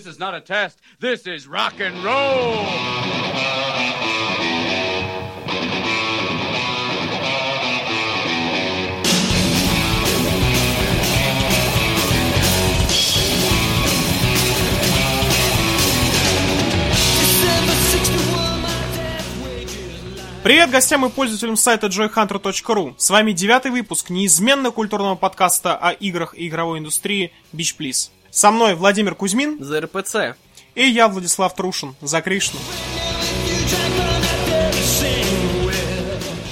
This is not a test. This is rock and roll. Привет гостям и пользователям сайта joyhunter.ru. С вами девятый выпуск неизменно культурного подкаста о играх и игровой индустрии Beach Please. Со мной Владимир Кузьмин За РПЦ. и я, Владислав Трушин, за Кришну.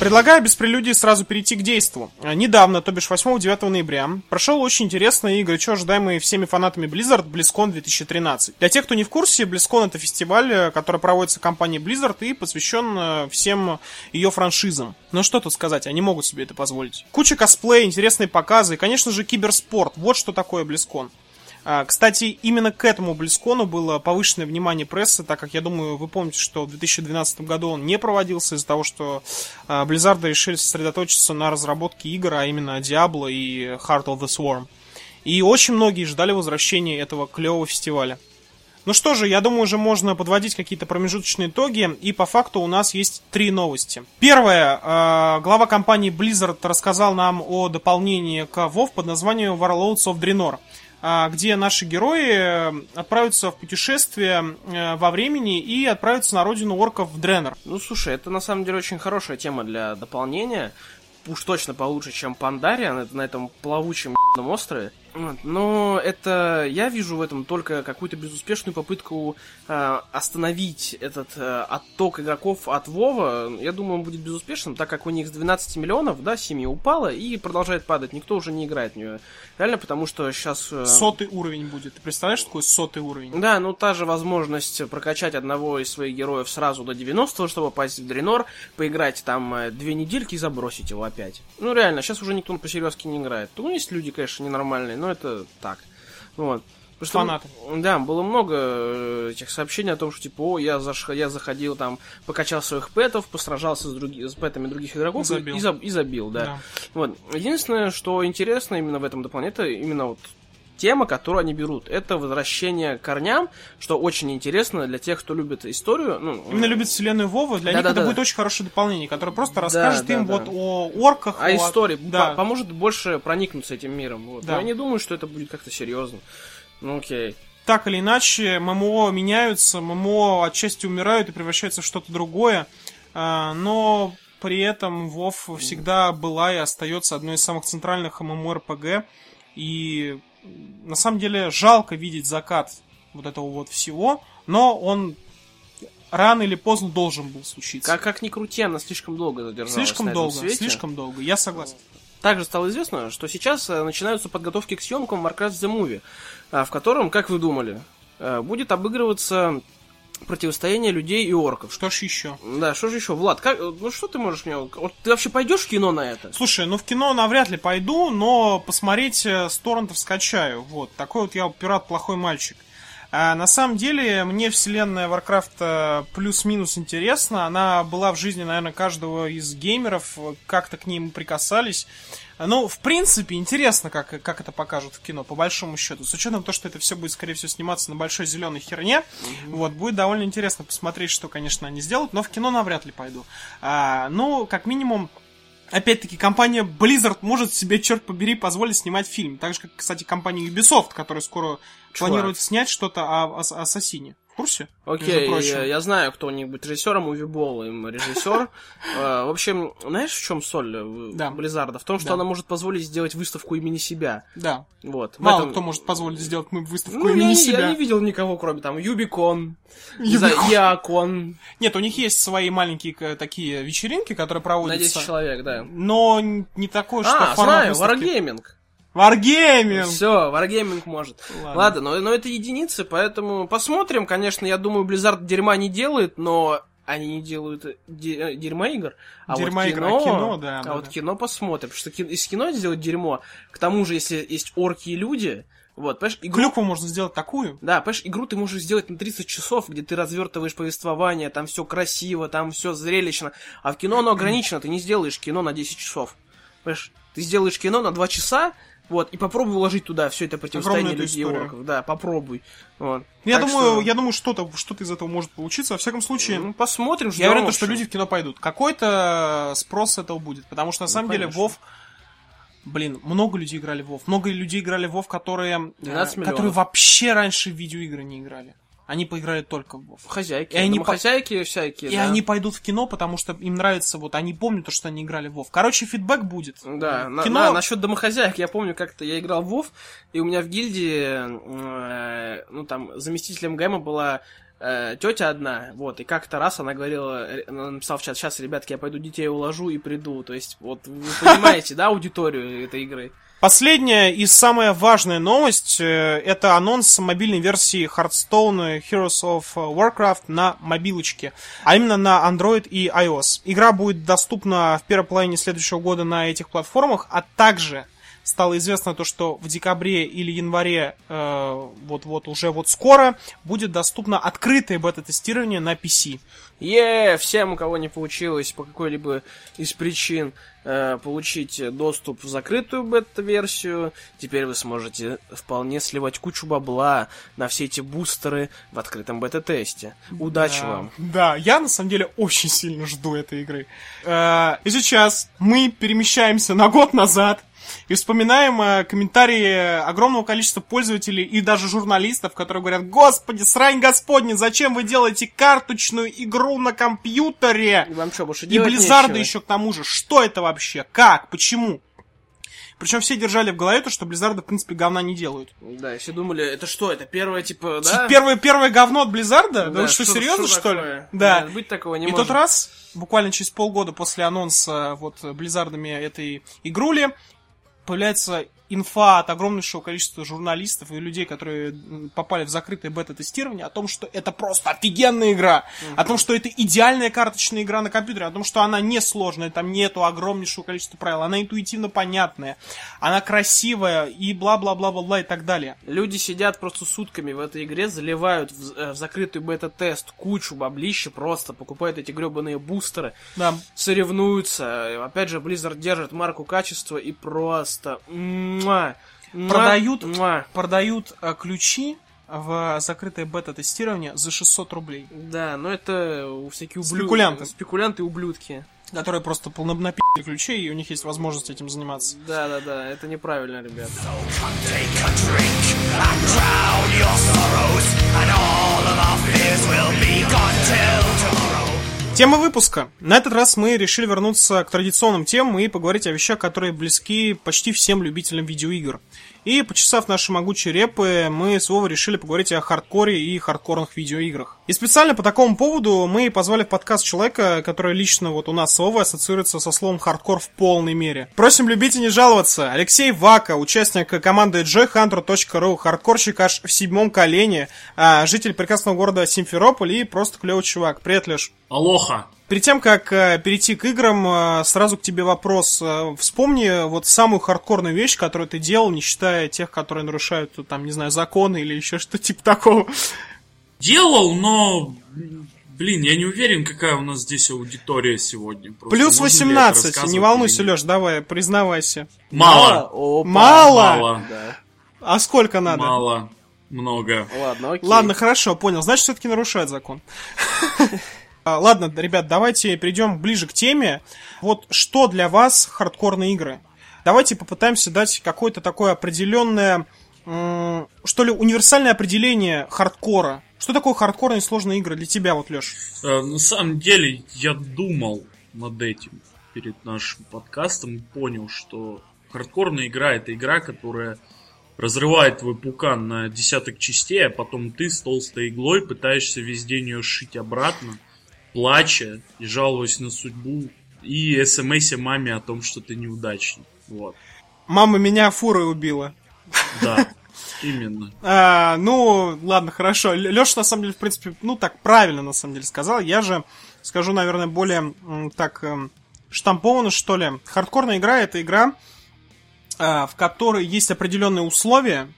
Предлагаю без прелюдии сразу перейти к действу. Недавно, то бишь 8-9 ноября, прошел очень интересный и горячо ожидаемый всеми фанатами Blizzard BlizzCon 2013. Для тех, кто не в курсе, BlizzCon это фестиваль, э, который проводится компанией Blizzard и посвящен э, всем ее франшизам. Но что тут сказать, они могут себе это позволить. Куча косплея, интересные показы и, конечно же, киберспорт. Вот что такое BlizzCon. А, Кстати, именно к этому Близкону было повышенное внимание прессы, так как я думаю, вы помните, что в 2012 году он не проводился из-за того, что а, Blizzard решили сосредоточиться на разработке игр, а именно Diablo и Heart of the Swarm. И очень многие ждали возвращения этого клевого фестиваля. Ну что же, я думаю, уже можно подводить какие-то промежуточные итоги, и по факту у нас есть три новости. Первое, э, глава компании Blizzard рассказал нам о дополнении к WoW под названием Warlords of Draenor, а, где наши герои э, отправятся в путешествие э, во времени и отправятся на родину орков в Дренор. Ну, слушай, это на самом деле очень хорошая тема для дополнения. Уж точно получше, чем Пандариан, это на этом плавучем острове. Вот. Но это я вижу в этом только какую-то безуспешную попытку э, остановить этот э, отток игроков от Вова. Я думаю, он будет безуспешным, так как у них с 12 миллионов, да, семья упала и продолжает падать. Никто уже не играет в нее. Реально, потому что сейчас... Э, Сотый уровень будет. Ты представляешь, что такое сотый уровень? Да, ну та же возможность прокачать одного из своих героев сразу до 90 чтобы попасть в Дренор, поиграть там э, две недельки и забросить его опять. Ну реально, сейчас уже никто по серьезке не играет. Ну, есть люди, конечно, ненормальные, но это так. Вот. Потому что, Фанаты. Да, было много э, этих сообщений о том, что типа, о, я, заш... я заходил там, покачал своих пэтов, постражался с, други... с пэтами других игроков и- Забил. И, заб- и забил, да. Да. Вот. Единственное, что интересно именно в этом дополнении, это именно вот тема, которую они берут. Это возвращение к корням, что очень интересно для тех, кто любит историю. Ну, Именно любит вселенную Вова, для них Да-да-да. это будет очень хорошее дополнение, которое просто расскажет да, им да. вот о орках, а истории Да. по- поможет больше проникнуться этим миром. Вот. Да. Но я не думаю, что это будет как-то серьезно. Ну окей. так или иначе, ММО меняются, ММО отчасти умирают и превращаются в что-то другое, а, но при этом WoW всегда была и остается одной из самых центральных ММО-РПГ, и м, на самом деле жалко видеть закат вот этого вот всего, но он рано или поздно должен был случиться. Как, как ни крути, она слишком долго задержалась слишком на этом долго, свете. слишком долго, я согласен. Также стало известно, что сейчас э, начинаются подготовки к съемкам Warcraft The Movie, а, в котором, как вы думали, э, будет обыгрываться противостояние людей и орков. Что ж еще? Да, что же еще, Влад, как, э, ну что ты можешь мне... Вот ты вообще пойдешь в кино на это? Слушай, ну в кино навряд ли пойду, но посмотреть э, с торрентов скачаю. Вот, такой вот я пират плохой мальчик. А, на самом деле, мне вселенная Warcraft плюс-минус интересна. Она была в жизни, наверное, каждого из геймеров, э, как-то к ним прикасались. Ну, в принципе, интересно, как, как это покажут в кино, по большому счету. С учетом того, что это все будет, скорее всего, сниматься на большой зеленой херне, вот, будет довольно интересно посмотреть, что, конечно, они сделают, но в кино навряд ли пойду. А, ну, как минимум, Опять-таки, компания Blizzard может себе, черт побери, позволить снимать фильм. Так же, как, кстати, компания Ubisoft, которая скоро Чувак. планирует снять что-то о, о- Ассасине. Курсе? Окей, я, я знаю кто-нибудь режиссером, Увибол им режиссер. Э, В общем, знаешь, в чем соль э, Да. Близзарда? В том, что Да. она может позволить сделать выставку имени себя. Да. Вот. Мало этом- кто может позволить сделать выставку Ну, я, имени не- себя. я не видел никого, кроме там Юбикон. Яакон, Нет, у них есть свои маленькие к- такие вечеринки, которые на проводятся. 10 человек, да. Но не такое, что А, формат знаю, выставки. Wargaming. Wargaming! Все, Wargaming может. Ладно. Ладно, но, но это единицы, поэтому посмотрим. Конечно, я думаю, Blizzard дерьма не делает, но они не делают де- э, дерьма игр. А Дерьма вот а кино, кино, да, А да, вот да. кино посмотрим. Потому что ки- из кино сделать дерьмо, к тому же, если есть орки и люди, вот, понимаешь, игру... Клюкву можно сделать такую. Да, понимаешь, игру ты можешь сделать на 30 часов, где ты развертываешь повествование, там все красиво, там все зрелищно. А в кино оно ограничено, ты не сделаешь кино на 10 часов. Понимаешь, ты сделаешь кино на два часа, вот, и попробуй вложить туда все это противостояние людей орков. Да, попробуй. Вот. Я Так думаю, что, я думаю, что-то, что-то из этого может получиться. Во всяком случае, ну, посмотрим, я уверен, что люди в кино пойдут. Какой-то спрос с этого будет. Потому что на Ну, самом деле конечно. Вов. Блин, много людей играли в Вов. Много людей играли в Вов, которые, э, 12 миллионов. которые вообще раньше в видеоигры не играли. Они поиграли только в. Хозяйки, И они по- хозяйки всякие, И да. они пойдут в кино, потому что им нравится, вот они помнят то, что они играли в Вов. Короче, фидбэк будет. Да, на, кино... на- насчет домохозяек, я помню, как-то я играл в Вов, и у меня в гильдии, э, ну там, заместителем ГЭМа была э, тетя одна, вот, и как-то раз она говорила, э, она написала в чат, сейчас, ребятки, я пойду детей уложу и приду, то есть, вот, вы понимаете, да, аудиторию этой игры? Последняя и самая важная новость э, это анонс мобильной версии Hearthstone Heroes of Warcraft на мобилочке, а именно на Android и iOS. Игра будет доступна в первой половине следующего года на этих платформах, а также стало известно то, что в декабре или январе, э, вот-вот уже вот скоро, будет доступно открытое бета-тестирование на PC. Е, всем, у кого не получилось по какой-либо из причин э, получить доступ в закрытую бета-версию, теперь вы сможете вполне сливать кучу бабла на все эти бустеры в открытом бета-тесте. Удачи Да. вам! Да, я на самом деле очень сильно жду этой игры. Э, И сейчас мы перемещаемся на год назад и вспоминаем э, комментарии огромного количества пользователей и даже журналистов, которые говорят, господи, срань господня, зачем вы делаете карточную игру на компьютере? И вам что, больше И нечего? еще к тому же. Что это вообще? Как? Почему? Причем все держали в голове то, что Близзарды, в принципе, говна не делают. Да, и все думали, это что, это первое, типа, да? Первое, первое говно от Близзарда? Да, что, серьезно, что ли? такое? Да. Нет, быть такого не И может. тот раз, буквально через полгода после анонса вот Близзардами этой игрули, появляется инфа от огромнейшего количества журналистов и людей, которые м, попали в закрытое бета-тестирование, о том, что это просто офигенная игра, о том, что это идеальная карточная игра на компьютере, о том, что она не сложная, там нету огромнейшего количества правил, она интуитивно понятная, она красивая и бла-бла-бла-бла-бла и так далее. Люди сидят просто сутками в этой игре, заливают в, э, в закрытый бета-тест кучу баблища, просто покупают эти гребаные бустеры, Да, соревнуются. Опять же, Blizzard держит марку качества и просто... муа, муа, Продают муа. продают э, ключи в закрытое бета-тестирование за 600 рублей. Да, но это у всякие ублюдки. Спекулянты. Спекулянты и ублюдки. которые просто полнопи***ли ключей, и у них есть возможность этим заниматься. Да, да, да, это неправильно, ребят. Тема выпуска. На этот раз мы решили вернуться к традиционным темам и поговорить о вещах, которые близки почти всем любителям видеоигр. И, почесав наши могучие репы, мы с решили поговорить о хардкоре и хардкорных видеоиграх. И специально по такому поводу мы позвали в подкаст человека, который лично вот у нас с ассоциируется со словом хардкор в полной мере. Просим любить и не жаловаться. Алексей Вака, участник команды joyhunter.ru, хардкорщик аж в седьмом колене, а, житель прекрасного города Симферополь и просто клевый чувак. Привет, Леш. Алоха. Перед тем, как э, перейти к играм, э, сразу к тебе вопрос. Э, вспомни вот самую хардкорную вещь, которую ты делал, не считая тех, которые нарушают, там, не знаю, законы или еще что-то типа такого. Делал, но... Блин, я не уверен, какая у нас здесь аудитория сегодня. Просто Плюс можно ли это 18, рассказывать не волнуйся? Леш, давай, признавайся. Мало. Опа. Мало? Мало. Да. А сколько надо? Мало. Много. Ладно, окей. Ладно, хорошо, понял. Значит, все-таки нарушает закон. А, Ладно, ребят, давайте перейдем ближе к теме. Вот что для вас хардкорные игры? Давайте попытаемся дать какое-то такое определенное, что ли, универсальное определение хардкора. Что такое хардкорные сложные игры для тебя, вот, Леш? Э, На самом деле, я думал над этим перед нашим подкастом и понял, что хардкорная игра это игра, которая разрывает твой пукан на десяток частей, а потом ты с толстой иглой пытаешься весь день ее сшить обратно, плача и жалуясь на судьбу, и смс маме о том, что ты неудачник. Вот. Мама меня фурой убила. Да, именно. А, ну, ладно, хорошо. Леша, на самом деле, в принципе, ну, так правильно, на самом деле, сказал. Я же скажу, наверное, более так эм, штампованно, что ли. Хардкорная игра — это игра, а, в которой есть определенные условия.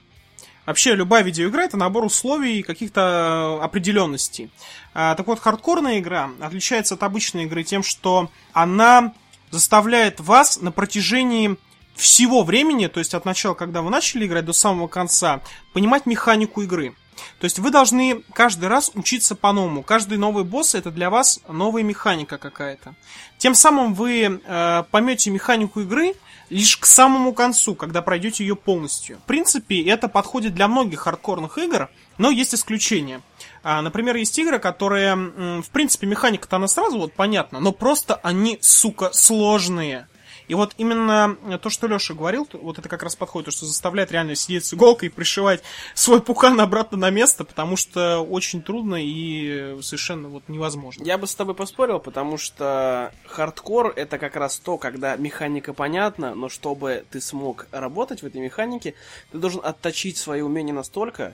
Вообще, любая видеоигра — это набор условий и каких-то э, определенностей. А, так вот, хардкорная игра отличается от обычной игры тем, что она заставляет вас на протяжении всего времени, то есть от начала, когда вы начали играть, до самого конца, понимать механику игры. То есть вы должны каждый раз учиться по-новому. Каждый новый босс это для вас новая механика какая-то. Тем самым вы э, поймете механику игры лишь к самому концу, когда пройдете ее полностью. В принципе, это подходит для многих хардкорных игр, но есть исключения. А, например, есть игры, которые, в принципе, механика-то она сразу вот понятна, но просто они, сука, сложные. И вот именно то, что Леша говорил, вот это как раз подходит, то, что заставляет реально сидеть с иголкой и пришивать свой пукан обратно на место, потому что очень трудно и совершенно вот невозможно. Я бы с тобой поспорил, потому что хардкор это как раз то, когда механика понятна, но чтобы ты смог работать в этой механике, ты должен отточить свои умения настолько,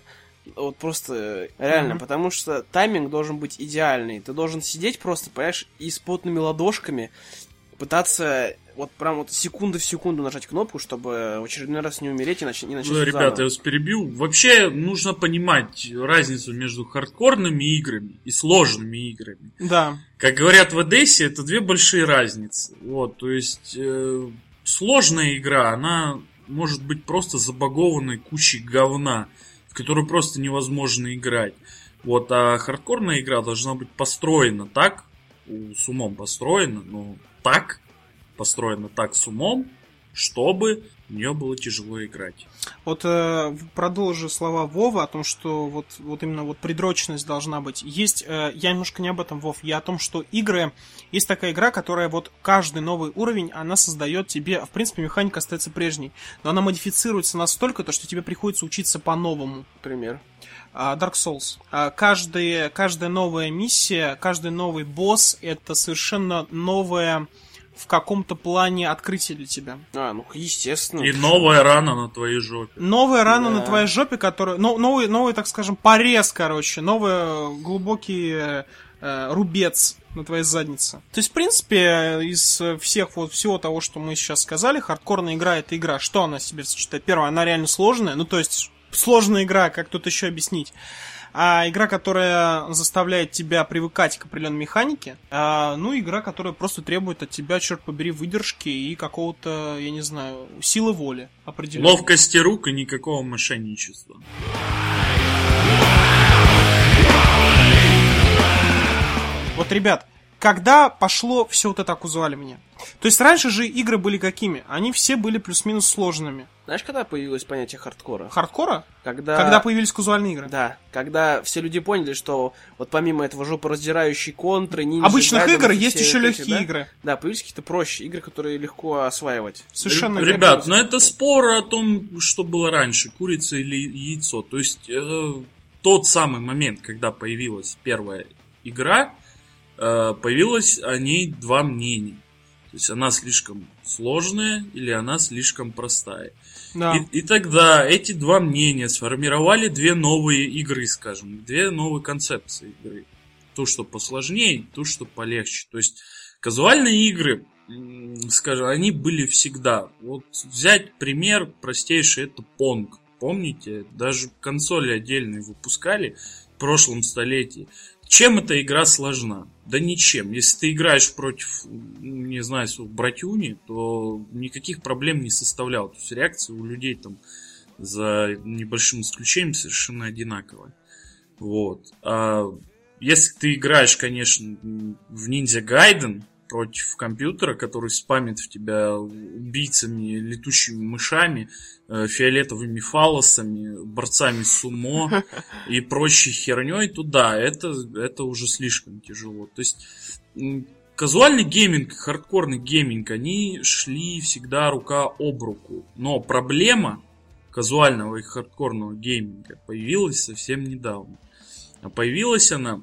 вот просто реально, mm-hmm. потому что тайминг должен быть идеальный. Ты должен сидеть просто, понимаешь, и с потными ладошками пытаться вот прям вот секунду в секунду нажать кнопку, чтобы в очередной раз не умереть и начать, не начать ну, Ребята, я вас перебил. Вообще нужно понимать разницу между хардкорными играми и сложными играми. Да. Как говорят в Одессе, это две большие разницы. Вот, то есть э, сложная игра, она может быть просто забагованной кучей говна, в которую просто невозможно играть. Вот, а хардкорная игра должна быть построена так, с умом построена, но так, построена так с умом, чтобы нее было тяжело играть. Вот э, продолжу слова Вова о том, что вот, вот именно вот предрочность должна быть. Есть, э, я немножко не об этом, Вов, я о том, что игры, есть такая игра, которая вот каждый новый уровень, она создает тебе, в принципе, механика остается прежней, но она модифицируется настолько, то, что тебе приходится учиться по-новому. Пример. Uh, Dark Souls. Uh, каждая, каждая новая миссия, каждый новый босс это совершенно новая в каком-то плане открытие для тебя. А, ну, естественно. И новая рана на твоей жопе. Новая рана да. на твоей жопе, которая... Ну, новый, новый, так скажем, порез, короче. Новый глубокий э, рубец на твоей заднице. То есть, в принципе, из всех вот всего того, что мы сейчас сказали, хардкорная игра это игра. Что она себе сочетает? Первое, она реально сложная. Ну, то есть, сложная игра, как тут еще объяснить а игра, которая заставляет тебя привыкать к определенной механике, а, ну, игра, которая просто требует от тебя, черт побери, выдержки и какого-то, я не знаю, силы воли определенной. Ловкости рук и никакого мошенничества. Вот, ребят, когда пошло все вот это окузуаливание? То есть раньше же игры были какими? Они все были плюс-минус сложными. Знаешь, когда появилось понятие хардкора? Хардкора? Когда... Когда появились казуальные игры? Да. Когда все люди поняли, что вот помимо этого жопораздирающей контры, ниндзя, Обычных гайдов, игр есть еще легкие да? игры. Да, появились какие-то проще игры, которые легко осваивать. Совершенно Ребят, но это спор о том, что было раньше, курица или яйцо. То есть э, тот самый момент, когда появилась первая игра, э, появилось о ней два мнения. То есть она слишком сложная или она слишком простая. Да. И, и тогда эти два мнения сформировали две новые игры, скажем, две новые концепции игры. То, что посложнее, то, что полегче. То есть казуальные игры, скажем, они были всегда. Вот взять пример простейший, это Pong. Помните, даже консоли отдельные выпускали в прошлом столетии. Чем эта игра сложна? Да ничем. Если ты играешь против, не знаю, братюни, то никаких проблем не составлял. То есть реакция у людей там за небольшим исключением совершенно одинаковая. Вот. А если ты играешь, конечно, в Ninja Gaiden, против компьютера, который спамит в тебя убийцами, летущими мышами, э, фиолетовыми фалосами, борцами сумо и прочей херней, то да, это, это уже слишком тяжело. То есть казуальный гейминг, хардкорный гейминг, они шли всегда рука об руку. Но проблема казуального и хардкорного гейминга появилась совсем недавно. А появилась она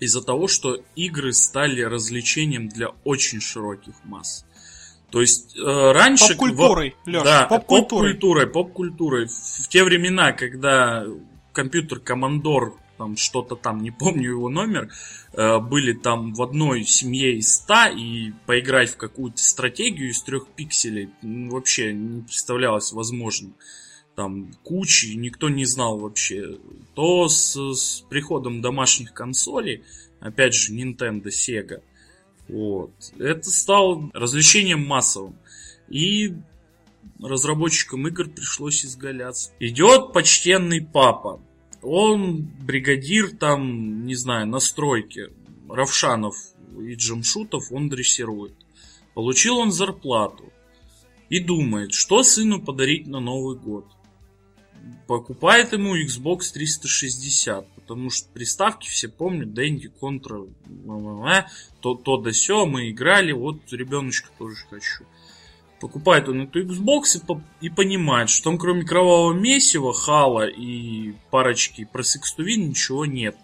из-за того, что игры стали развлечением для очень широких масс. То есть э, раньше... Поп-культурой, Леш, да, поп-культурой. поп-культурой, поп-культурой. В те времена, когда компьютер Commodore, там что-то там, не помню его номер, э, были там в одной семье из ста, и поиграть в какую-то стратегию из трех пикселей вообще не представлялось возможным там кучи, никто не знал вообще. То с, с приходом домашних консолей, опять же, Nintendo, Sega, Вот. Это стало развлечением массовым. И разработчикам игр пришлось изгаляться. Идет почтенный папа. Он бригадир там, не знаю, на стройке. Равшанов и Джамшутов он дрессирует. Получил он зарплату. И думает, что сыну подарить на Новый год. Покупает ему Xbox 360, потому что приставки все помнят, Дэнди, Контра, то, то да все, мы играли, вот ребеночка тоже хочу. Покупает он эту Xbox и, по, и понимает, что там кроме кровавого месива, хала и парочки про Сикстувин ничего нет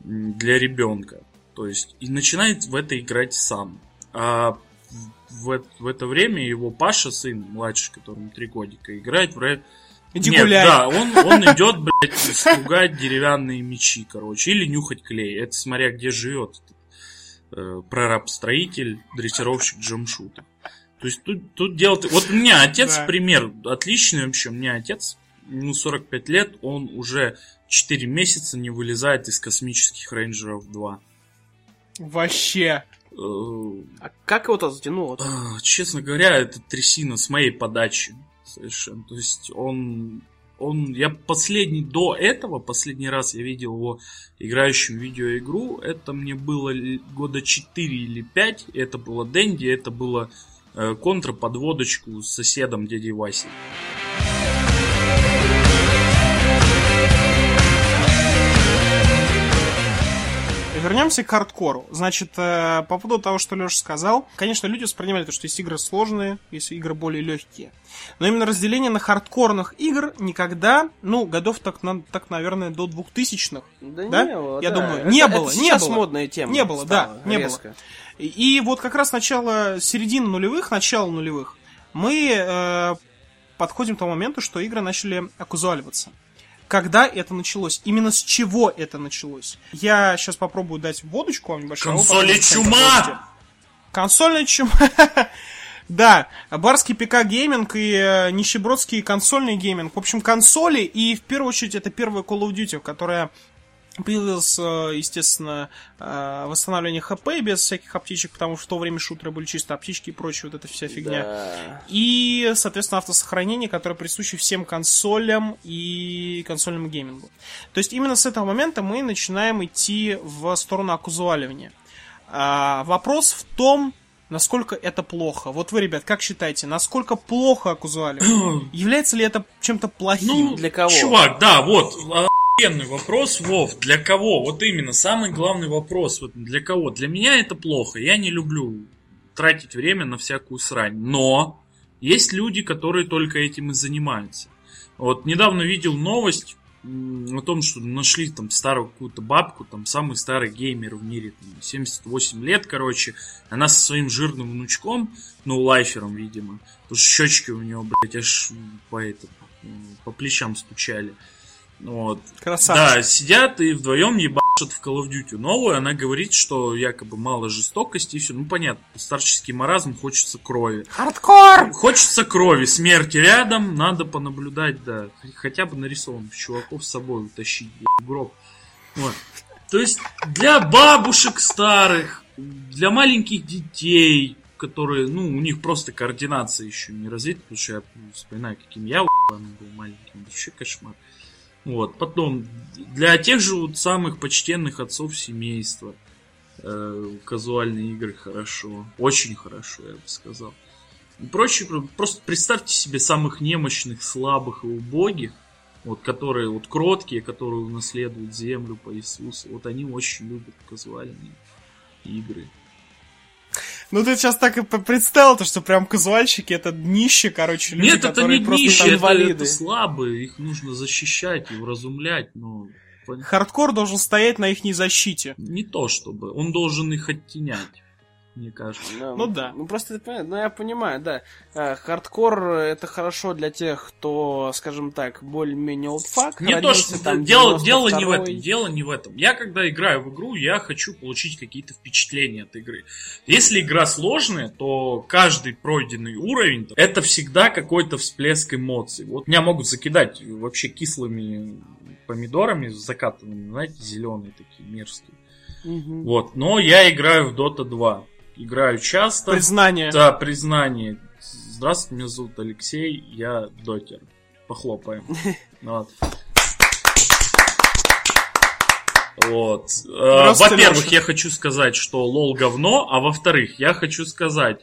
для ребенка. То есть, и начинает в это играть сам. А в, в это время его Паша, сын младший, которому три годика, играет в Red... Иди Нет, гуляй. да, он, он идет, блядь, стругать деревянные мечи, короче, или нюхать клей. Это смотря где живет этот, э, прораб-строитель, дрессировщик Джамшута. То есть тут, тут дело... Вот у меня отец Да. пример отличный вообще. У меня отец, ему 45 лет, он уже 4 месяца не вылезает из космических рейнджеров 2. Вообще. Э, А как его-то затянуло? а, Честно говоря, это трясина с моей подачи. Совершенно. То есть он... Он, я последний до этого, последний раз я видел его играющим в видеоигру, это мне было года 4 или 5, это было Дэнди, это было э, контра под водочку с соседом дядей Васей. Вернемся к хардкору. Значит, э, по поводу того, что Леша сказал, конечно, люди воспринимали то, что есть игры сложные, есть игры более легкие. Но именно разделение на хардкорных игр никогда, ну, годов так, на- так наверное, до 2000-х. Да, Да? не было, Я да. думаю, Это- не это было, не сейчас было. модная тема. Не было, да, стала не резко. было. И, вот как раз начало, середина нулевых, начало нулевых, мы э, подходим к тому моменту, что игры начали оказуаливаться. Когда это началось? Именно с чего это началось? Я сейчас попробую дать вводочку вам небольшую. а Консоли чума! Консольная чума. Да, барский ПК гейминг и э, нищебродский консольный гейминг. В общем, консоли и в первую очередь это первая Call of Duty, которая появилось, естественно, э, восстановление ХП без всяких аптечек, потому что в то время шутеры были чисто аптечки и прочее, вот эта вся фигня. Да. И, соответственно, автосохранение, которое присуще всем консолям и консольному геймингу. То есть именно с этого момента мы начинаем идти в сторону оказуаливания. А, вопрос в том, насколько это плохо. Вот вы, ребят, как считаете, насколько плохо оказуаливание? Является ли это чем-то плохим? Ну, Для кого? Чувак, да, вот, охуенный вопрос, Вов, для кого? Вот именно, самый главный вопрос, вот для кого? Для меня это плохо, я не люблю тратить время на всякую срань, но есть люди, которые только этим и занимаются. Вот недавно видел новость о том, что нашли там старую какую-то бабку, там самый старый геймер в мире, там, 78 лет, короче, она со своим жирным внучком, ну, лайфером, видимо, потому что щечки у нее, блядь, аж по, это, по плечам стучали. Вот. Красавчик. Да, сидят и вдвоем ебашат в Call of Duty новую. Она говорит, что якобы мало жестокости и все. Ну, понятно, старческий маразм, хочется крови. Хардкор! Хочется крови, смерти рядом, надо понаблюдать, да. Хотя бы нарисованных чуваков с собой утащить, гроб. Вот. То есть для бабушек старых, для маленьких детей, которые, ну, у них просто координация еще не развита, потому что я вспоминаю, каким я был маленьким, вообще кошмар. Вот, потом, для тех же вот самых почтенных отцов семейства, э, казуальные игры хорошо, очень хорошо, я бы сказал. И прочее, про- просто представьте себе самых немощных, слабых и убогих, вот которые вот кроткие, которые унаследуют землю по Иисусу, вот они очень любят казуальные игры. Ну ты сейчас так и представил, то, что прям казуальщики это днище, короче, люди, Нет, это не просто нищие, там это, это слабые, их нужно защищать и уразумлять, но Хардкор должен стоять на их защите. не то чтобы, он должен их оттенять, мне кажется. Ну да. Ну просто ну я понимаю, да. А, Хардкор это хорошо для тех, кто, скажем так, более-менее олдфак. Не то, что там дело, дело не в 92-й. этом. Дело не в этом. Я когда играю в игру, я хочу получить какие-то впечатления от игры. Если игра сложная, то каждый пройденный уровень это всегда какой-то всплеск эмоций. Вот меня могут закидать вообще кислыми помидорами закатанными, знаете, зеленые такие мерзкие. Мгм. Вот, но я играю в Dota 2. Играю часто. Признание. Да, признание. Здравствуйте, меня зовут Алексей, я дотер. Похлопаем. Вот. Вот. Э, Во-первых, я хочу сказать, что лол говно, а во-вторых, я хочу сказать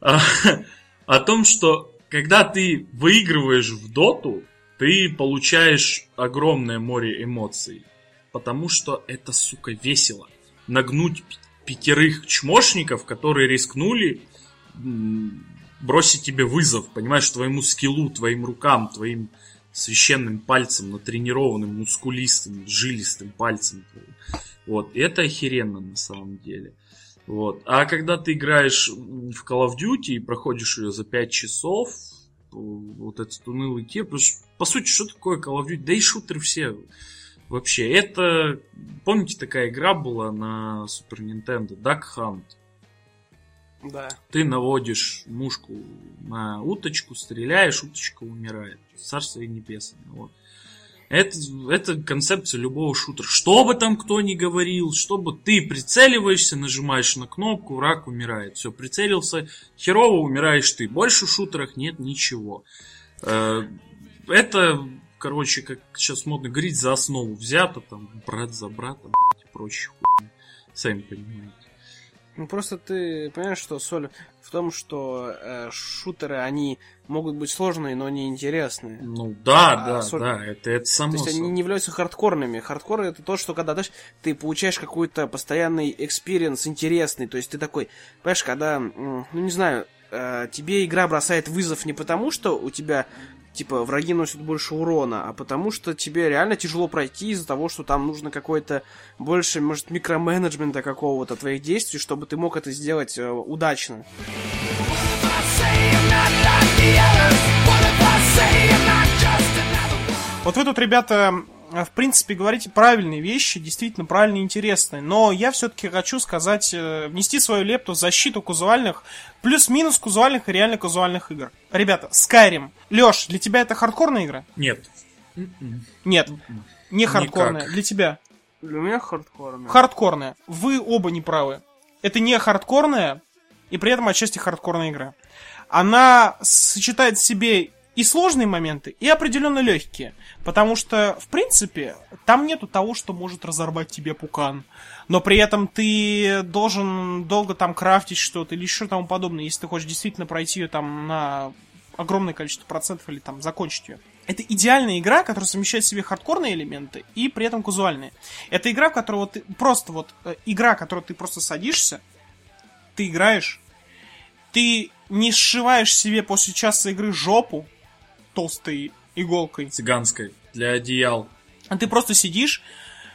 а, о том, что когда ты выигрываешь в доту, ты получаешь огромное море эмоций. Потому что это, сука, весело. Нагнуть пятерых чмошников, которые рискнули бросить тебе вызов, понимаешь, твоему скиллу, твоим рукам, твоим священным пальцем, натренированным, мускулистым, жилистым пальцем. Вот, это охеренно на самом деле. Вот. А когда ты играешь в Call of Duty и проходишь ее за 5 часов, вот этот унылый что, по сути, что такое Call of Duty? Да и шутеры все вообще. Это, помните, такая игра была на Super Nintendo, Duck Hunt? Да. Ты наводишь мушку на уточку, стреляешь, уточка умирает. Царство и небесное. Вот. Это, это концепция любого шутера. Что бы там кто ни говорил, чтобы ты прицеливаешься, нажимаешь на кнопку, враг умирает. Все, прицелился, херово умираешь ты. Больше в шутерах нет ничего. Э, это, короче, как сейчас модно говорить, за основу взято, там, брат за брата, и прочее хуйня. Сами понимаете. Ну просто ты понимаешь, что соль в том, что э, шутеры, они могут быть сложные, но не интересные. Ну да, а да, соль... да, это, это само То есть они не являются хардкорными. Хардкор это то, что когда знаешь, ты получаешь какой-то постоянный experience интересный. То есть ты такой, понимаешь, когда, ну не знаю, э, тебе игра бросает вызов не потому, что у тебя типа, враги носят больше урона, а потому что тебе реально тяжело пройти из-за того, что там нужно какой-то больше, может, микроменеджмента какого-то твоих действий, чтобы ты мог это сделать э, удачно. Вот вы тут, ребята, в принципе, говорите правильные вещи, действительно правильные и интересные. Но я все-таки хочу сказать, э, внести свою лепту в защиту казуальных, плюс-минус казуальных и реально казуальных игр. Ребята, Skyrim. Леш, для тебя это хардкорная игра? Нет. Нет. Не хардкорная. Никак. Для тебя? Для меня хардкорная. Хардкорная. Вы оба не правы. Это не хардкорная, и при этом отчасти хардкорная игра. Она сочетает в себе и сложные моменты, и определенно легкие. Потому что, в принципе, там нету того, что может разорвать тебе пукан. Но при этом ты должен долго там крафтить что-то или еще тому подобное, если ты хочешь действительно пройти ее там на огромное количество процентов или там закончить ее. Это идеальная игра, которая совмещает в себе хардкорные элементы и при этом казуальные. Это игра, в которой вот ты просто вот э, игра, в которой ты просто садишься, ты играешь, ты не сшиваешь себе после часа игры жопу толстой иголкой. Цыганской. Для одеял. А ты просто сидишь,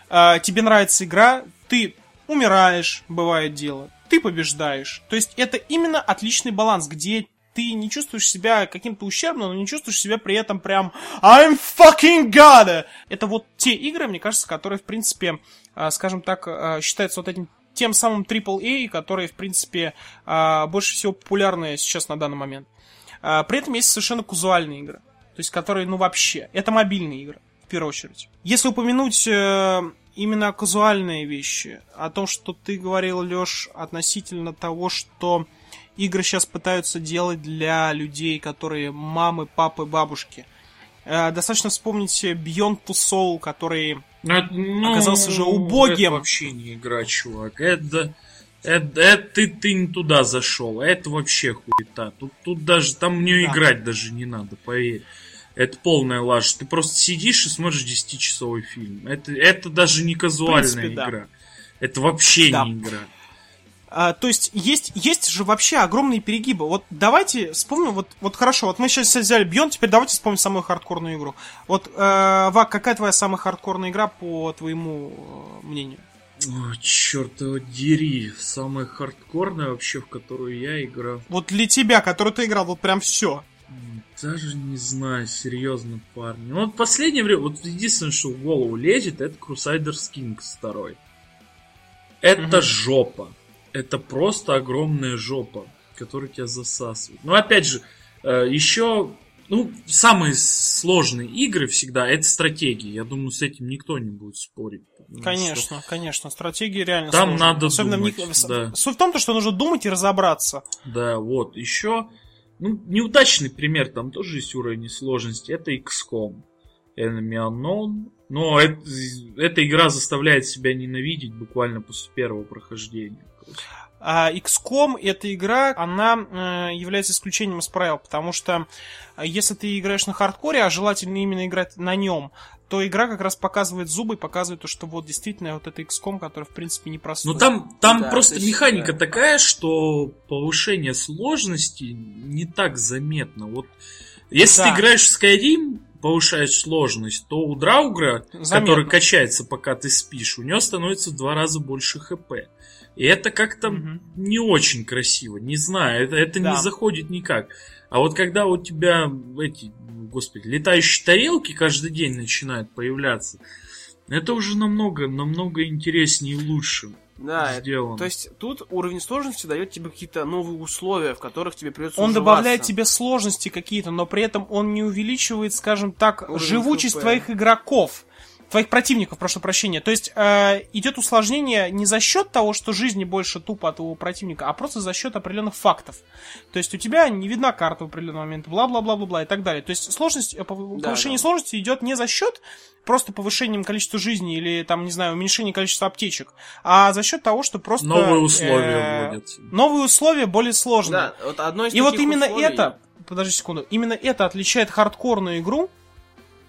э, тебе нравится игра, ты умираешь, бывает дело, ты побеждаешь. То есть это именно отличный баланс, где ты не чувствуешь себя каким-то ущербным, но не чувствуешь себя при этом прям I'm fucking God! Это вот те игры, мне кажется, которые, в принципе, э, скажем так, э, считаются вот этим тем самым AAA, которые, в принципе, больше всего популярны сейчас на данный момент. При этом есть совершенно казуальные игры. То есть, которые, ну, вообще, это мобильные игры, в первую очередь. Если упомянуть э, именно казуальные вещи, о том, что ты говорил, Лёш, относительно того, что игры сейчас пытаются делать для людей, которые мамы, папы, бабушки. Э, достаточно вспомнить Beyond Two Soul, который Ну, Оказался же убогим. Это вообще не игра, чувак. Это... Это, это ты, ты не туда зашел, это вообще хуета. Тут, тут даже, там мне Да. играть даже не надо, поверь. Это полная лажа. Ты просто сидишь и смотришь 10-часовой фильм. Это, это даже не казуальная принципе, да. игра. Это вообще Да. не игра. А, то есть есть, есть же вообще огромные перегибы. Вот давайте вспомним, вот, вот хорошо, вот мы сейчас взяли Beyond, теперь давайте вспомним самую хардкорную игру. Вот, э, Вак, какая твоя самая хардкорная игра по твоему э, мнению? О, черт дери. Самая хардкорная вообще, в которую я играл. Вот для тебя, который ты играл, вот прям все. Даже не знаю, серьезно, парни. Ну, вот последнее время, вот единственное, что в голову лезет, это Crusaders Kings 2. Это Мгм. жопа. Это просто огромная жопа, которая тебя засасывает. Но опять же, э, еще ну, самые сложные игры всегда это стратегии. Я думаю, с этим никто не будет спорить. Конечно, что... конечно. Стратегии реально Там сложные. надо Особенно думать, в них... да. Суть в том, что нужно думать и разобраться. Да, вот. Еще, ну, неудачный пример, там тоже есть уровень сложности. Это XCOM. Enemy Unknown. Но это, эта игра заставляет себя ненавидеть буквально после первого прохождения. А XCOM эта игра, она э, является исключением из правил, потому что э, если ты играешь на хардкоре, а желательно именно играть на нем, то игра как раз показывает зубы и показывает то, что вот действительно вот это XCOM, который в принципе непростой. Ну там, там Да, просто то есть, механика да. такая, что повышение сложности не так заметно. Вот если Да. ты играешь в Skyrim, повышаешь сложность, то у Драугра, Заметно. который качается, пока ты спишь, у него становится в два раза больше хп. И это как-то Мгм. не очень красиво, не знаю, это, это Да. не заходит никак. А вот когда у тебя эти, господи, летающие тарелки каждый день начинают появляться, это уже намного, намного интереснее и лучше Да, сделано. то есть тут уровень сложности дает тебе какие-то новые условия, в которых тебе придется Он уживаться. добавляет тебе сложности какие-то, но при этом он не увеличивает, скажем так, Уровень живучесть ХП. твоих игроков. Твоих противников, прошу прощения. То есть э, идет усложнение не за счет того, что жизни больше тупо от твоего противника, а просто за счет определенных фактов. То есть у тебя не видна карта в определенный момент, бла-бла-бла-бла-бла и так далее. То есть сложность, э, пов- Да, повышение да. сложности идет не за счет просто повышением количества жизни или там, не знаю, уменьшением количества аптечек, а за счет того, что просто... Новые условия э, вводятся. Новые условия более сложные. Да, вот одно из И вот именно условий- это, подожди секунду, именно это отличает хардкорную игру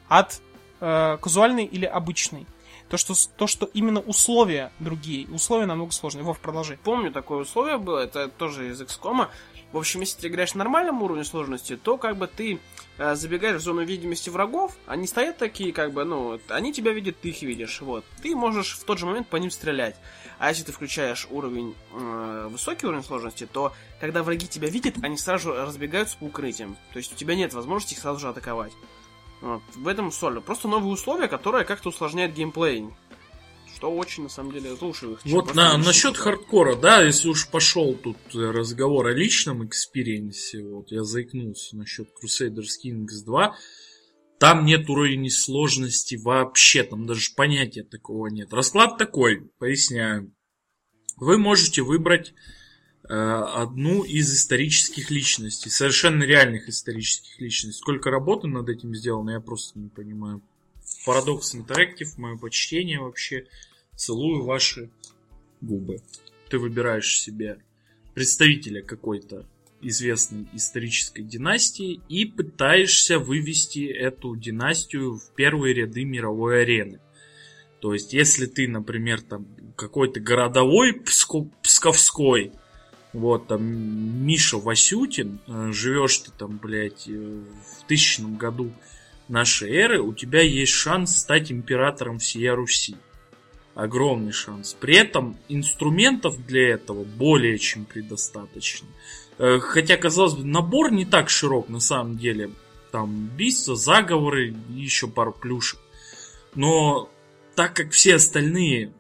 от э, казуальной или обычной. То что, то, что именно условия другие, условия намного сложнее. Вов, продолжи. Помню, такое условие было, это тоже из XCOM. В общем, если ты играешь на нормальном уровне сложности, то как бы ты э, забегаешь в зону видимости врагов, они стоят такие, как бы, ну, они тебя видят, ты их видишь, вот. Ты можешь в тот же момент по ним стрелять. А если ты включаешь уровень, э, высокий уровень сложности, то когда враги тебя видят, они сразу разбегаются по укрытиям. То есть у тебя нет возможности их сразу же атаковать. Вот. В этом соль. Просто новые условия, которые как-то усложняют геймплей. Что очень, на самом деле, лучше их. Вот на, насчет хардкора, да, если уж пошел тут э, разговор о личном experience, вот я заикнулся насчет Crusader Kings 2, там нет уровней сложности вообще, там даже понятия такого нет. Расклад такой, поясняю. Вы можете выбрать одну из исторических личностей, совершенно реальных исторических личностей. Сколько работы над этим сделано, я просто не понимаю. Парадокс Интерактив, мое почтение вообще. Целую ваши губы. Ты выбираешь себе представителя какой-то известной исторической династии и пытаешься вывести эту династию в первые ряды мировой арены. То есть, если ты, например, там какой-то городовой Пско- Псковской, вот там Миша Васютин, э, живешь ты там, блядь, э, в тысячном году нашей эры, у тебя есть шанс стать императором всея Руси. Огромный шанс. При этом инструментов для этого более чем предостаточно. Э, Хотя, казалось бы, набор не так широк на самом деле. Там убийства, заговоры еще пару плюшек. Но так как все остальные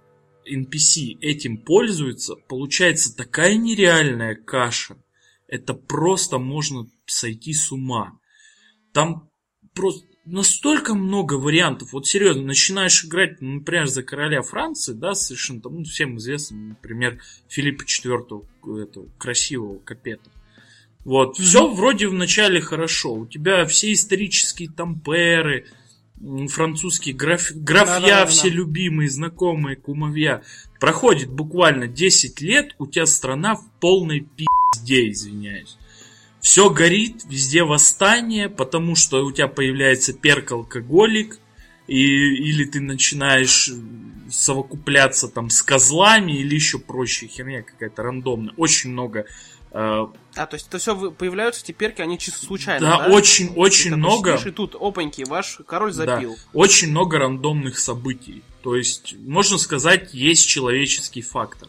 NPC этим пользуются, получается такая нереальная каша. Это просто можно сойти с ума. Там просто настолько много вариантов. Вот серьезно, начинаешь играть, ну, например, за короля Франции, да, совершенно там, ну, всем известно, например, Филиппа IV, этого красивого капета. Вот, все вроде вначале хорошо. У тебя все исторические тамперы, м, французские граф... графья, Да-да-да-да. все любимые, знакомые, кумовья. Проходит буквально 10 лет, у тебя страна в полной пизде, извиняюсь. Все горит, везде восстание, потому что у тебя появляется перк-алкоголик, и, или ты начинаешь совокупляться там с козлами, или еще проще херня какая-то рандомная. Очень много А, то есть это все появляются теперь, они чисто случайно, да, да? очень, очень Ты много. сидишь, И тут, опаньки, ваш король запил. Да, очень много рандомных событий. То есть, можно сказать, есть человеческий фактор.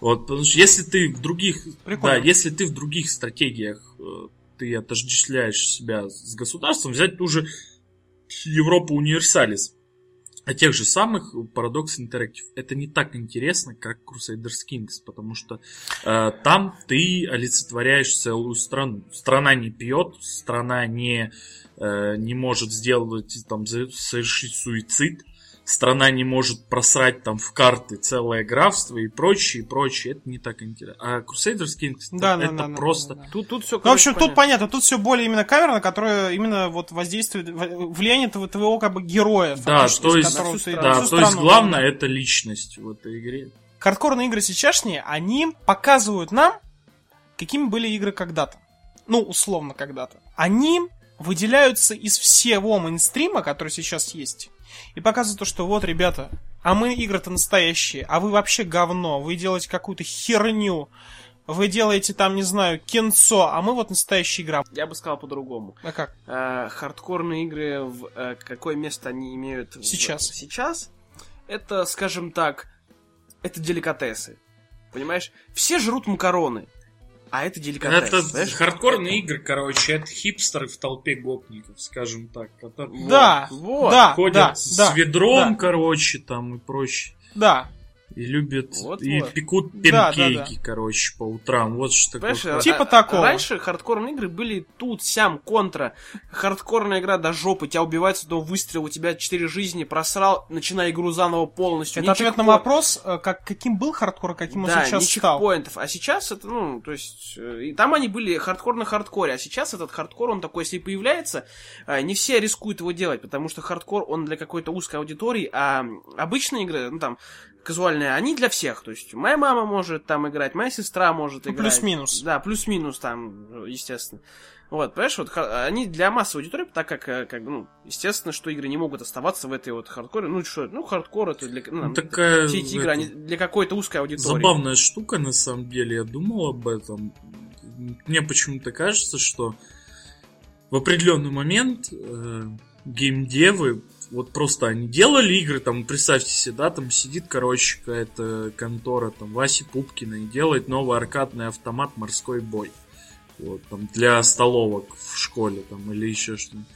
Вот, потому что если ты в других, Прикольно. да, если ты в других стратегиях э, ты отождествляешь себя с государством, взять ту же Европу Универсалис. Тех же самых Paradox Interactive. Это не так интересно, как Crusaders Kings, потому что э, там ты олицетворяешь целую страну. Страна не пьет, страна не, э, не может сделать, там, совершить суицид, страна не может просрать там в карты целое графство и прочее, и прочее. Это не так интересно. А Crusaders Kings Да, это да, да, просто... да, да. Тут, тут все, Ну, в общем, тут понятно, тут все более именно камерно, которое именно вот воздействует, влияние твоего, твоего как бы героя, Да, то есть, ты- да, то есть главное да. это личность в этой игре. Хардкорные игры сейчасшние, они показывают нам, какими были игры когда-то. Ну, условно когда-то. Они выделяются из всего мейнстрима, который сейчас есть. И показывают то, что вот, ребята, а мы игры-то настоящие, а вы вообще говно, вы делаете какую-то херню, вы делаете там, не знаю, кинцо, а мы вот настоящая игра. Я бы сказал по-другому. А как? Э, хардкорные игры, в э, какое место они имеют в- Сейчас. сейчас, это, скажем так, это деликатесы. Понимаешь? Все жрут макароны, а это деликатес. Это понимаешь? хардкорные игры, короче, это хипстеры в толпе гопников, скажем так, которые Вот, Да, вот. да, ходят да, с да, ведром, да. короче, там и прочее. Да. И любят, Вот, и вот. пекут Да, да, панкейки, короче, по утрам. Вот что такое. Понимаешь, хардкор. Типа а- такого. Раньше хардкорные игры были тут, сям, Contra. Хардкорная игра до жопы, тебя убивают с одного выстрела, у тебя 4 жизни, просрал, начинай игру заново полностью. Это ответ на вопрос, э, как, каким был хардкор, а каким он да, сейчас ни стал. чекпоинтов. А сейчас это, ну, то есть, э, и там они были хардкор на хардкоре, а сейчас этот хардкор, он такой, если появляется, э, не все рискуют его делать, потому что хардкор, он для какой-то узкой аудитории, а обычные игры, ну, там, казуальные, они для всех, то есть, моя мама может там играть, моя сестра может Ну, играть. плюс-минус. Да, плюс-минус там, естественно. Вот, понимаешь, вот они для массовой аудитории, так как, э, как, ну, естественно, что игры не могут оставаться в этой вот хардкоре. Ну, что, ну, хардкор это для... Ну, Ну, такая, все эти игры, это, они для какой-то узкой аудитории. Забавная штука, на самом деле, я думал об этом. Мне почему-то кажется, что в определенный момент э, геймдевы, вот просто они делали игры, там, представьте себе, да, там сидит, короче, какая-то контора, там, Васи Пупкина и делает новый аркадный автомат «Морской бой». Вот, там, для столовок в школе, там, или еще что-нибудь.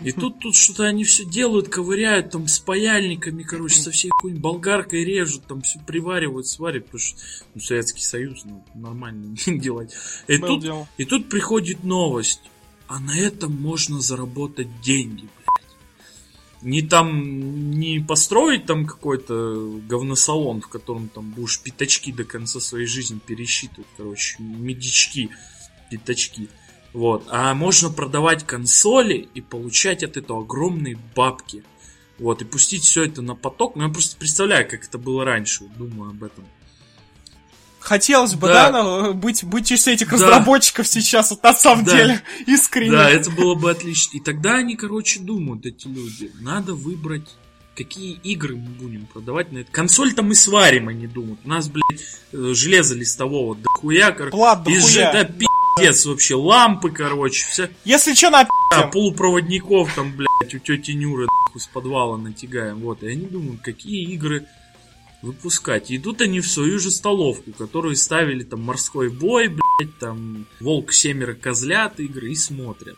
И тут, тут что-то они все делают, ковыряют там с паяльниками, короче, со всей какой-нибудь болгаркой режут, там все приваривают, сварят, потому что ну, Советский Союз, ну, нормально делать. И тут, и тут приходит новость, а на этом можно заработать деньги. Не там, не построить там какой-то говносалон, в котором там будешь пятачки до конца своей жизни пересчитывать, короче, медички, пятачки. Вот. А можно продавать консоли и получать от этого огромные бабки. Вот, и пустить все это на поток. Ну, я просто представляю, как это было раньше, думаю об этом. Хотелось бы, Да. да, но быть, быть чисто этих Да. разработчиков сейчас, вот, на самом Да. деле, искренне. Да, это было бы отлично. И тогда они, короче, думают, эти люди, надо выбрать, какие игры мы будем продавать на это. Консоль-то мы сварим, они думают. У нас, блядь, э, железо листового дохуя, короче. Плат Из дохуя. да, пиздец вообще, лампы, короче, все. Если что, на Да, полупроводников там, блядь, у тети Нюры нахуй, с подвала натягаем. Вот, и они думают, какие игры выпускать. И идут они в свою же столовку, которую ставили там морской бой, блядь, там волк семеро козлят игры и смотрят.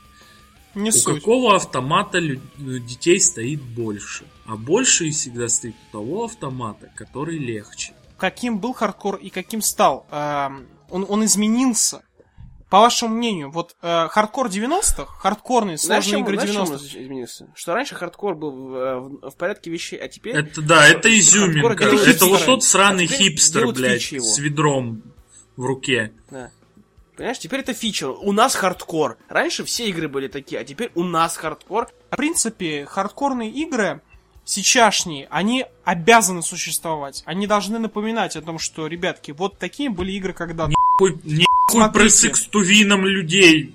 не у суть. какого автомата э, детей стоит больше? А больше всегда стоит у того автомата, который легче. Каким был хардкор и каким стал? Эм, он, он изменился. По вашему мнению, вот э, хардкор 90-х, хардкорные сложные чем, игры знаешь, чем 90-х, он изменился? Что раньше хардкор был в, э, в- в порядке вещей, а теперь... Это да, это изюминка. Делают Это вот тот сраный А хипстер, блядь, его. с ведром в руке. Да. Понимаешь, теперь это фича. У нас хардкор. Раньше все игры были такие, а теперь у нас хардкор. в принципе, хардкорные игры сейчасшние, они обязаны существовать. Они должны напоминать о том, что, ребятки, вот такие были игры когда-то. Хуй, не хуй Смотрите. про секстувином людей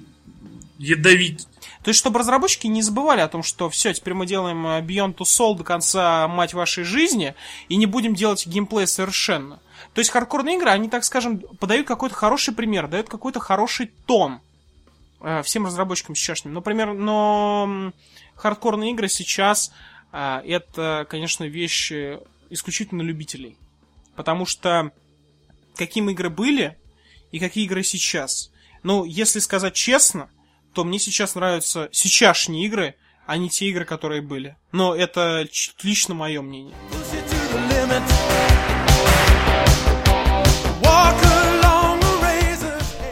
ядовить. То есть, чтобы разработчики не забывали о том, что все, теперь мы делаем э, Beyond Two Souls до конца, мать вашей жизни, и не будем делать геймплей совершенно. То есть, хардкорные игры, они, так скажем, подают какой-то хороший пример, дают какой-то хороший тон э, всем разработчикам сейчасшним. Например, но хардкорные игры сейчас это, конечно, вещи исключительно любителей. Потому что каким игры были и какие игры сейчас. Ну, если сказать честно, то мне сейчас нравятся сейчасшние игры а не те игры, которые были. Но это лично мое мнение.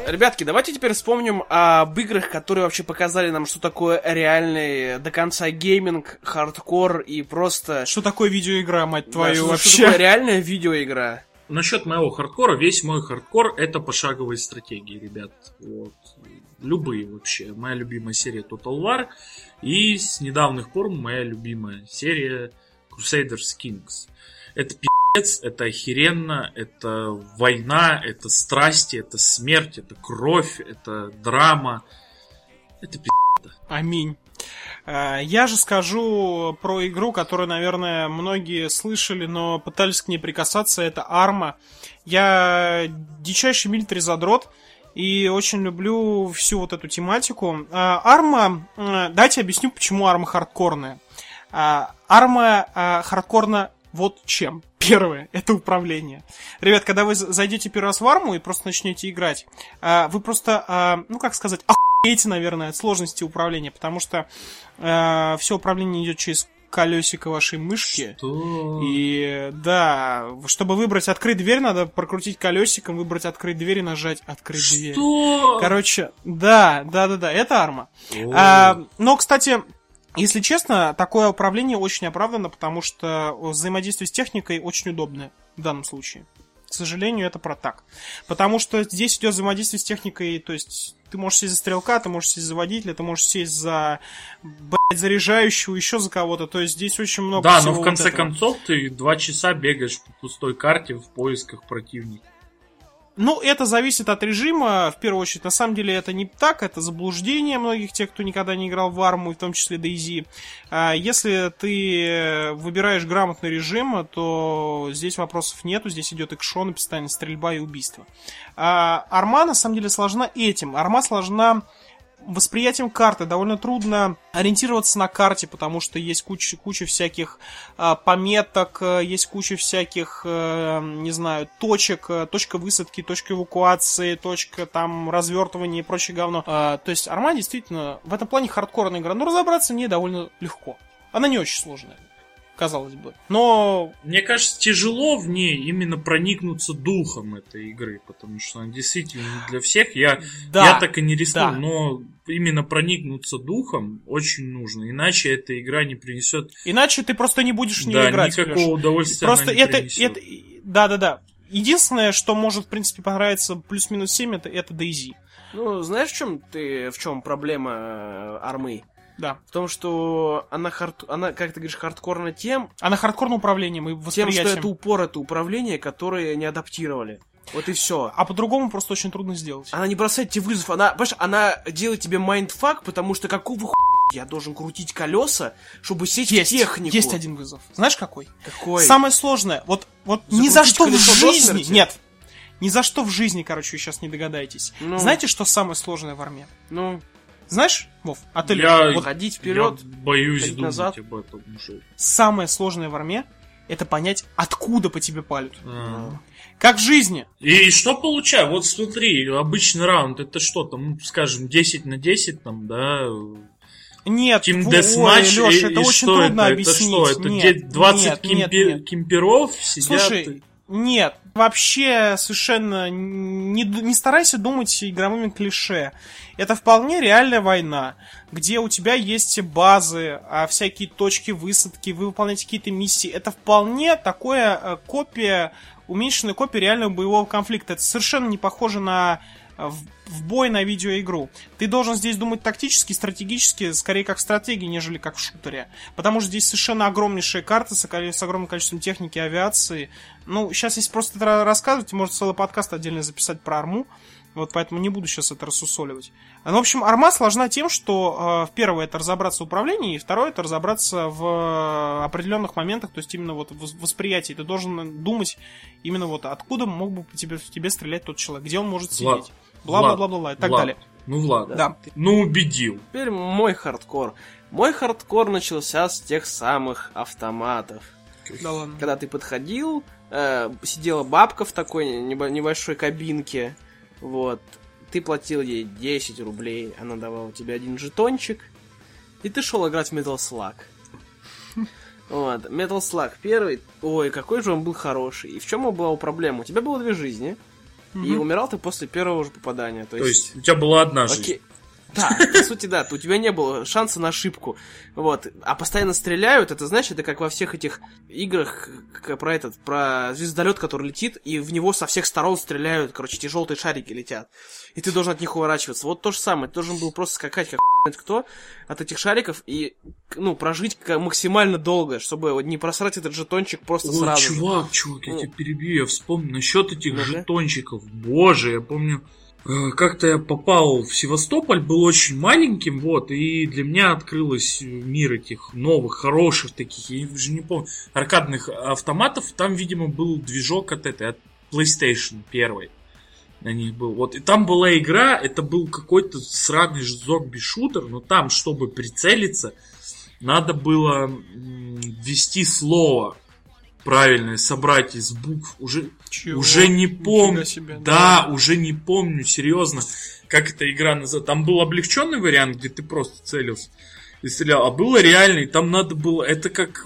Ребятки, давайте теперь вспомним об играх, которые вообще показали нам, что такое реальный до конца гейминг, хардкор и просто... Что такое видеоигра, мать Да, твою, что, вообще? что такое реальная видеоигра. Насчет моего хардкора, весь мой хардкор это пошаговые стратегии, ребят. Вот. Любые вообще. Моя любимая серия Total War. И с недавних пор моя любимая серия Crusaders Kings. Это пи***ц, это охеренно, это война, это страсти, это смерть, это кровь, это драма. Это пи***. Аминь. Э, Я же скажу про игру, которую, наверное, многие слышали, но пытались к ней прикасаться. Это Арма. Я дичайший милитари задрот и очень люблю всю вот эту тематику. А, Арма, э, дайте объясню, почему Арма хардкорная. Арма хардкорна вот чем. Первое, это управление. Ребят, когда вы зайдете первый раз в арму и просто начнете играть, а, вы просто, а, ну как сказать, охуеете, наверное, от сложности управления, потому что все управление идет через колесико вашей мышки. Что? И да, чтобы выбрать открыть дверь, надо прокрутить колесиком, выбрать открыть дверь и нажать открыть дверь. Что? Короче, да, да, да, да, это арма. О. А, но, кстати, если честно, такое управление очень оправдано, потому что взаимодействие с техникой очень удобное в данном случае. К сожалению, это про так. Потому что здесь идет взаимодействие с техникой, то есть ты можешь сесть за стрелка, ты можешь сесть за водителя, ты можешь сесть за блядь, заряжающего, еще за кого-то. То есть здесь очень много Да, но в вот конце этого. концов ты два часа бегаешь по пустой карте в поисках противника. Ну, это зависит от режима, в первую очередь. На самом деле это не так, это заблуждение многих тех, кто никогда не играл в арму, и в том числе DayZ. А Если ты выбираешь грамотный режим, то здесь вопросов нету, здесь идет экшон, постоянно стрельба и убийство. А Арма, на самом деле, сложна этим. Арма сложна восприятием карты довольно трудно ориентироваться на карте, потому что есть куча, куча всяких а, пометок, э, есть куча всяких, э, не знаю, точек, э, точка высадки, точка эвакуации, точка там развертывания и прочее говно. А, то есть Арма действительно в этом плане хардкорная игра, но разобраться в ней довольно легко. Она не очень сложная, казалось бы. Но Мне кажется, тяжело в ней именно проникнуться духом этой игры, потому что она действительно не для всех. Я, да, я так и не рискнул, да. но именно проникнуться духом очень нужно, иначе эта игра не принесет иначе ты просто не будешь в нее да, играть. никакого Лёш. удовольствия. Просто она не это, принесет. это, да, да, да. Единственное, что может, в принципе, понравиться плюс-минус 7, это, это DayZ. Ну, знаешь, в чем ты, в чем проблема э, армы? Да. В том, что она, хард... она, как ты говоришь, хардкорна тем, А на хардкорном управлении мы тем, восприятием. что это упор, это управление, которое не адаптировали. Вот и все. А по-другому просто очень трудно сделать. Она не бросает тебе вызов, она, понимаешь, она делает тебе mindfuck, потому что какого ху... я должен крутить колеса, чтобы сесть есть, в технику. есть один вызов. Знаешь какой? Какой? Самое сложное, вот, вот ни за что в жизни... Нет. Ни за что в жизни, короче, вы сейчас не догадаетесь. Ну. Знаете, что самое сложное в армии? Ну, Знаешь, Вов, а ты Я- вот ходить вперед. Я боюсь ходить думать назад. об этом уже. самое сложное в армии это понять, откуда по тебе палят. А. Как в жизни. И что получаю? Вот смотри, обычный раунд, это что там, ну, скажем, 10 на 10 там, да? Нет, Team Deathmatch, ой, Лёш, и, это и очень что трудно это? объяснить. Это что? Это Нет, где 20 нет, нет, кемпи- нет. кемперов сидят? Слушай, нет, вообще совершенно не, не старайся думать игровыми клише. Это вполне реальная война, где у тебя есть базы, а, всякие точки высадки, вы выполняете какие-то миссии. Это вполне такое э, копия, уменьшенная копия реального боевого конфликта. Это совершенно не похоже на в, в бой на видеоигру. Ты должен здесь думать тактически, стратегически, скорее как в стратегии, нежели как в шутере. Потому что здесь совершенно огромнейшая карта с, с огромным количеством техники, авиации. Ну, сейчас если просто это рассказывать, может целый подкаст отдельно записать про арму. Вот поэтому не буду сейчас это рассусоливать. Ну, в общем, Arma сложна тем, что э, первое это разобраться в управлении, и второе это разобраться в э, определенных моментах, то есть именно вот в восприятии. Ты должен думать именно вот откуда мог бы тебе, в тебе стрелять тот человек, где он может Влад, сидеть. Бла-бла-бла-бла и так Влад, далее. Ну, Влад, Да. ну убедил. Теперь мой хардкор. Мой хардкор начался с тех самых автоматов. Да ладно. Когда ты подходил, э, сидела бабка в такой небо- небольшой кабинке, вот, ты платил ей 10 рублей, она давала тебе один жетончик, И ты шел играть в Metal Slug. Вот, Metal Slug первый, ой, какой же он был хороший. И в чем была проблема? У тебя было две жизни, и умирал ты после первого же попадания. То То есть, есть у тебя была одна жизнь. Окей. Да, по сути, да, у тебя не было шанса на ошибку. Вот. А постоянно стреляют, это значит, это как во всех этих играх про этот, про звездолет, который летит, и в него со всех сторон стреляют, короче, эти желтые шарики летят. И ты должен от них уворачиваться. Вот то же самое, ты должен был просто скакать как кто от этих шариков и, ну, прожить максимально долго, чтобы вот не просрать этот жетончик просто Ой, сразу. чувак, чувак, я Ну. тебя перебью, я вспомнил насчет этих Ну-ка. жетончиков. Боже, я помню, как-то я попал в Севастополь, был очень маленьким, вот, и для меня открылось мир этих новых, хороших таких, я уже не помню, аркадных автоматов. Там, видимо, был движок от этой, от PlayStation первой. На них был. Вот, и там была игра, это был какой-то сраный зомби-шутер, но там, чтобы прицелиться, надо было ввести слово правильное, собрать из букв. Уже, Чего? уже не помню. себе, да, уже не помню, серьезно, как эта игра называется. Там был облегченный вариант, где ты просто целился и стрелял. А было реальный, там надо было. Это как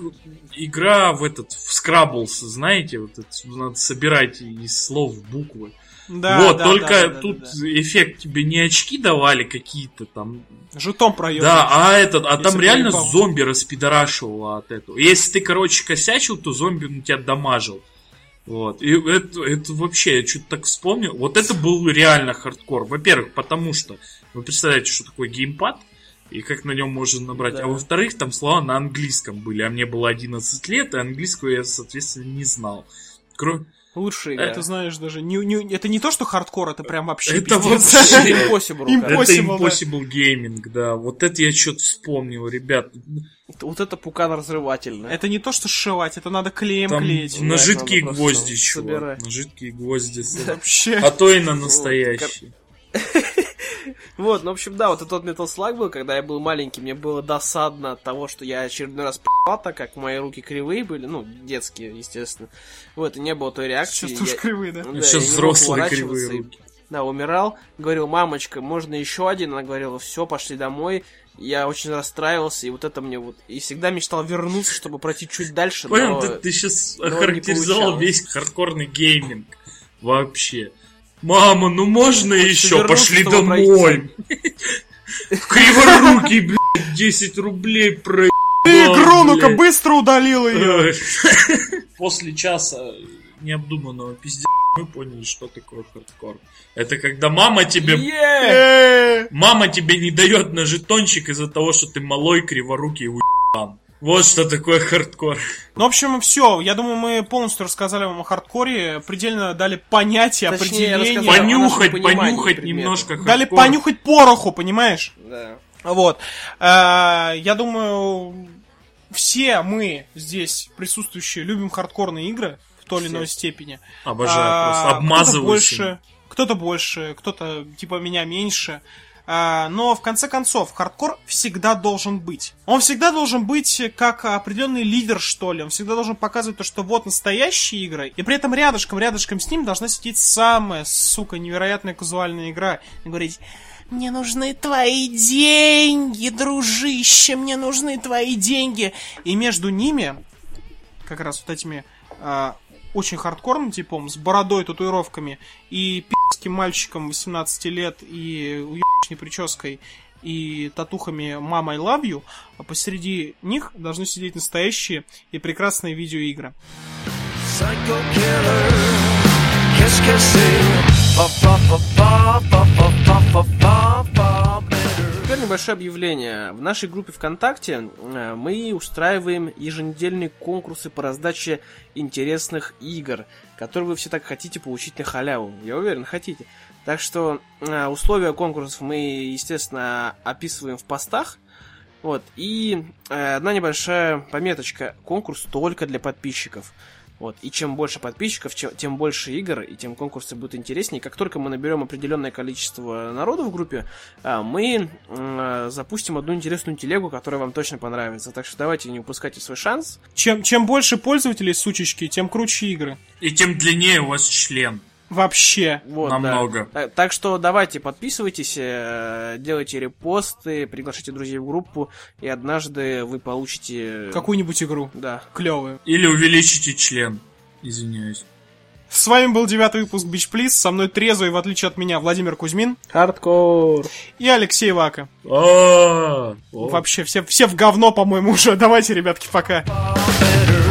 игра в этот в Scrabbles, знаете, вот это, надо собирать из слов буквы. Да, вот, да, только да, да, да, тут да. эффект тебе не очки давали какие-то там. Жетон проем. Да, а этот, а там реально проебал. зомби распидорашивало от этого. Если ты, короче, косячил, то зомби на тебя дамажил. Вот. И это, это вообще, я что-то так вспомнил. Вот это был реально хардкор. Во-первых, потому что вы представляете, что такое геймпад и как на нем можно набрать. Да. А во-вторых, там слова на английском были. А мне было 11 лет, и английского я, соответственно, не знал. Кроме... Лучшая игра. Это знаешь даже, не, не- это не то, что хардкор, это прям вообще Это пиздец. вообще- Impossible, Impossible. Это да. Impossible Gaming, да. Вот это я что-то вспомнил, ребят. Вот это пукан разрывательный. Это не то, что сшивать, это надо клеем Там клеить. на Да, жидкие гвозди, чувак. собирать. На жидкие гвозди. Вообще. А то и на настоящие. Вот, ну, в общем, да, вот этот Metal Slug был, когда я был маленький, мне было досадно от того, что я очередной раз п***ал, так как мои руки кривые были, ну, детские, естественно. Вот, и не было той реакции. Сейчас тоже кривые, да? Да, А я Сейчас взрослые кривые руки. Да, умирал, говорил, мамочка, можно еще один? Она говорила, все, пошли домой. Я очень расстраивался, и вот это мне вот... И всегда мечтал вернуться, чтобы пройти чуть дальше, Понял, но... ты, ты сейчас но охарактеризовал весь хардкорный гейминг. Вообще. Мама, ну можно Хочется еще? Пошли домой. Криворукий, блядь, 10 рублей про... Ты игру, ну-ка, быстро удалил ее. После часа необдуманного пиздец мы поняли, что такое хардкор. Это когда мама тебе... Э, Мама тебе не дает на жетончик из-за того, что ты малой, криворукий уебан. Вот что такое хардкор. Ну, в общем, все. Я думаю, мы полностью рассказали вам о хардкоре, предельно дали понятие, Точнее, определение. Понюхать, понюхать предмета. немножко хардкор. Дали понюхать пороху, понимаешь? Да. Вот. Э, Я думаю, все мы здесь присутствующие любим хардкорные игры в той или Все. иной степени. Обожаю А, просто. Кто-то Обмазываюсь. больше, кто-то больше, кто-то типа меня меньше. А, Но в конце концов, хардкор всегда должен быть. Он всегда должен быть как определенный лидер, что ли. Он всегда должен показывать то, что вот настоящие игры. И при этом рядышком, рядышком с ним должна сидеть самая, сука, невероятная казуальная игра. И говорить, мне нужны твои деньги, дружище, мне нужны твои деньги. И между ними, как раз вот этими а, очень хардкорным типом, с бородой, татуировками, и пи***ским мальчиком 18 лет, и уебищной прической, и татухами «Мама, I love you», а посреди них должны сидеть настоящие и прекрасные видеоигры. Psycho killer. Теперь небольшое объявление. В нашей группе ВКонтакте э, мы устраиваем еженедельные конкурсы по раздаче интересных игр, которые вы все так хотите получить на халяву. Я уверен, хотите. Так что э, условия конкурсов мы, естественно, описываем в постах. Вот. И э, одна небольшая пометочка. Конкурс только для подписчиков. Вот. И чем больше подписчиков, чем- тем больше игр, и тем конкурсы будут интереснее. Как только мы наберем определенное количество народу в группе, а, мы э, запустим одну интересную телегу, которая вам точно понравится. Так что давайте не упускайте свой шанс. Чем, чем больше пользователей, сучечки, тем круче игры. И тем длиннее у вас член. Вообще. Вот, Намного. да. Так, так что давайте подписывайтесь, э, делайте репосты, приглашайте друзей в группу, и однажды вы получите... Какую-нибудь игру. Да. Клевую. Или увеличите член. Извиняюсь. С вами был девятый выпуск Бич Плиз. Со мной трезвый, в отличие от меня, Владимир Кузьмин Хардкор. и Алексей Вака. А. Вообще, все, все в говно, по-моему, уже. Давайте, ребятки, пока. better